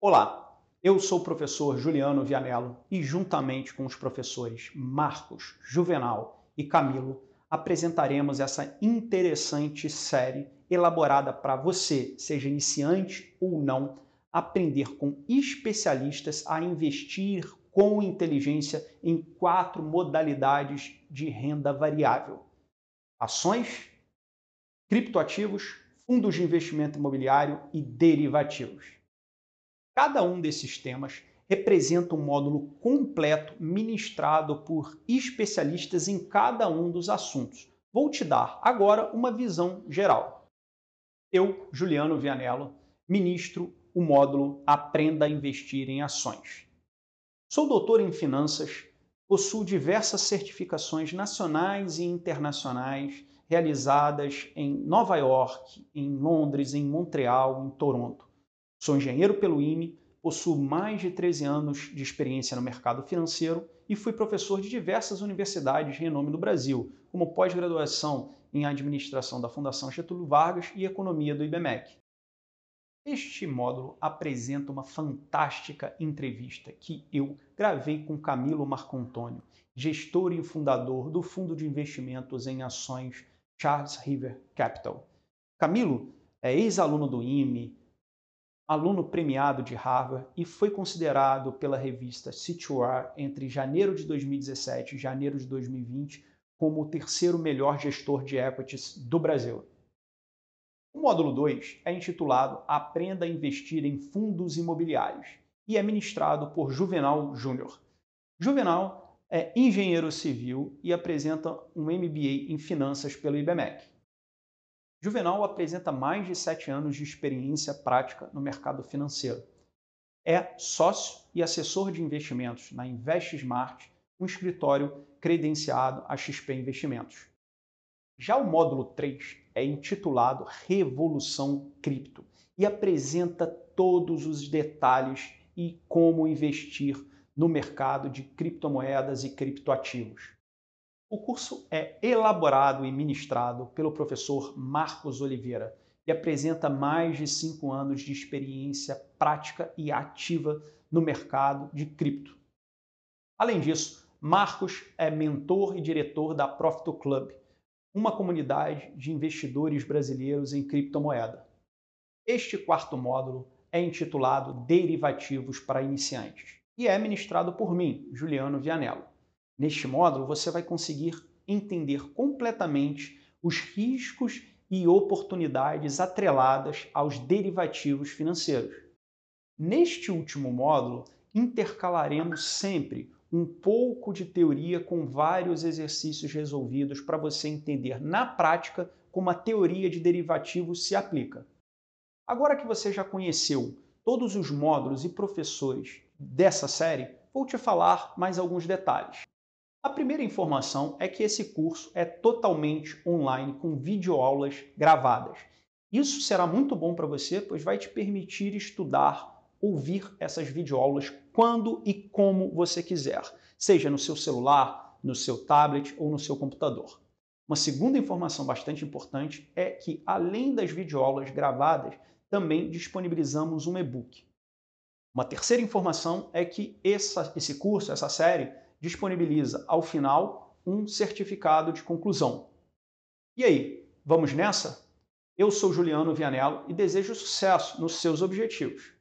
Olá, eu sou o professor Juliano Vianello e, juntamente com os professores Marcos, Juvenal e Camilo, apresentaremos essa interessante série elaborada para você, seja iniciante ou não, aprender com especialistas a investir com inteligência em quatro modalidades de renda variável: ações, criptoativos, fundos de investimento imobiliário e derivativos. Cada um desses temas representa um módulo completo ministrado por especialistas em cada um dos assuntos. Vou te dar agora uma visão geral. Eu, Juliano Vianello, ministro o módulo Aprenda a Investir em Ações. Sou doutor em finanças, possuo diversas certificações nacionais e internacionais realizadas em Nova York, em Londres, em Montreal, em Toronto. Sou engenheiro pelo IME, possuo mais de 13 anos de experiência no mercado financeiro e fui professor de diversas universidades de renome no Brasil, como pós-graduação em administração da Fundação Getúlio Vargas e economia do IBMEC. Este módulo apresenta uma fantástica entrevista que eu gravei com Camilo Marco Antônio, gestor e fundador do fundo de investimentos em ações Charles River Capital. Camilo é ex-aluno do IME, aluno premiado de Harvard e foi considerado pela revista CTOR entre janeiro de 2017 e janeiro de 2020 como o terceiro melhor gestor de equities do Brasil. O módulo 2 é intitulado Aprenda a investir em fundos imobiliários e é ministrado por Juvenal Júnior. Juvenal é engenheiro civil e apresenta um MBA em finanças pelo IBMEC. Juvenal apresenta mais de sete anos de experiência prática no mercado financeiro. É sócio e assessor de investimentos na InvestSmart, um escritório credenciado a XP Investimentos. Já o módulo 3 é intitulado Revolução Cripto e apresenta todos os detalhes e como investir no mercado de criptomoedas e criptoativos. O curso é elaborado e ministrado pelo professor Marcos Oliveira e apresenta mais de cinco anos de experiência prática e ativa no mercado de cripto. Além disso, Marcos é mentor e diretor da Profito Club, uma comunidade de investidores brasileiros em criptomoeda. Este quarto módulo é intitulado Derivativos para Iniciantes e é ministrado por mim, Juliano Vianello. Neste módulo, você vai conseguir entender completamente os riscos e oportunidades atreladas aos derivativos financeiros. Neste último módulo, intercalaremos sempre um pouco de teoria com vários exercícios resolvidos para você entender na prática como a teoria de derivativos se aplica. Agora que você já conheceu todos os módulos e professores dessa série, vou te falar mais alguns detalhes. A primeira informação é que esse curso é totalmente online com videoaulas gravadas. Isso será muito bom para você, pois vai te permitir estudar, ouvir essas videoaulas quando e como você quiser, seja no seu celular, no seu tablet ou no seu computador. Uma segunda informação bastante importante é que, além das videoaulas gravadas, também disponibilizamos um e-book. Uma terceira informação é que essa, esse curso, essa série, disponibiliza ao final um certificado de conclusão. E aí, vamos nessa? Eu sou Juliano Vianello e desejo sucesso nos seus objetivos.